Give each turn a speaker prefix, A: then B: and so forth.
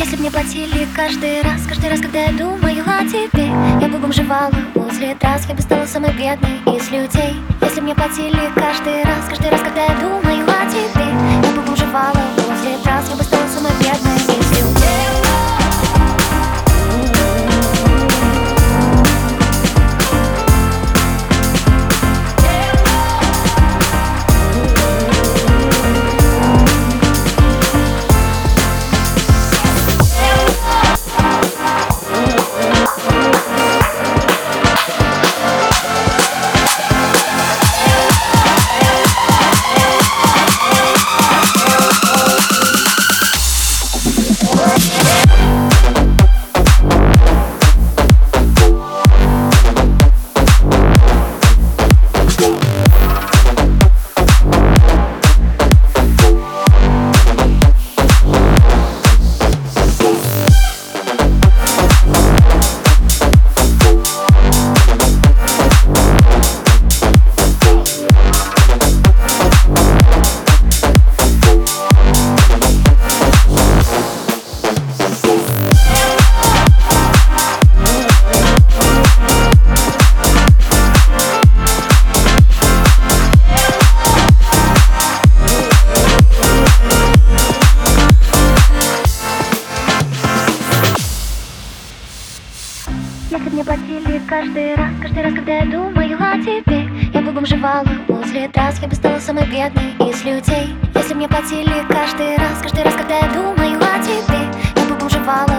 A: Если б мне платили каждый раз, каждый раз, когда я думаю о тебе Я бы бомжевала возле трасс, я бы стала самой бедной из людей. Если б мне платили каждый раз, каждый раз, когда я думаю Если б мне платили каждый раз, каждый раз, когда я думаю о тебе. Я бы бомжевала возле трасс, я бы стала самой бедной из людей. Если б мне платили каждый раз, каждый раз, когда я думаю о тебе Я бы бомжевала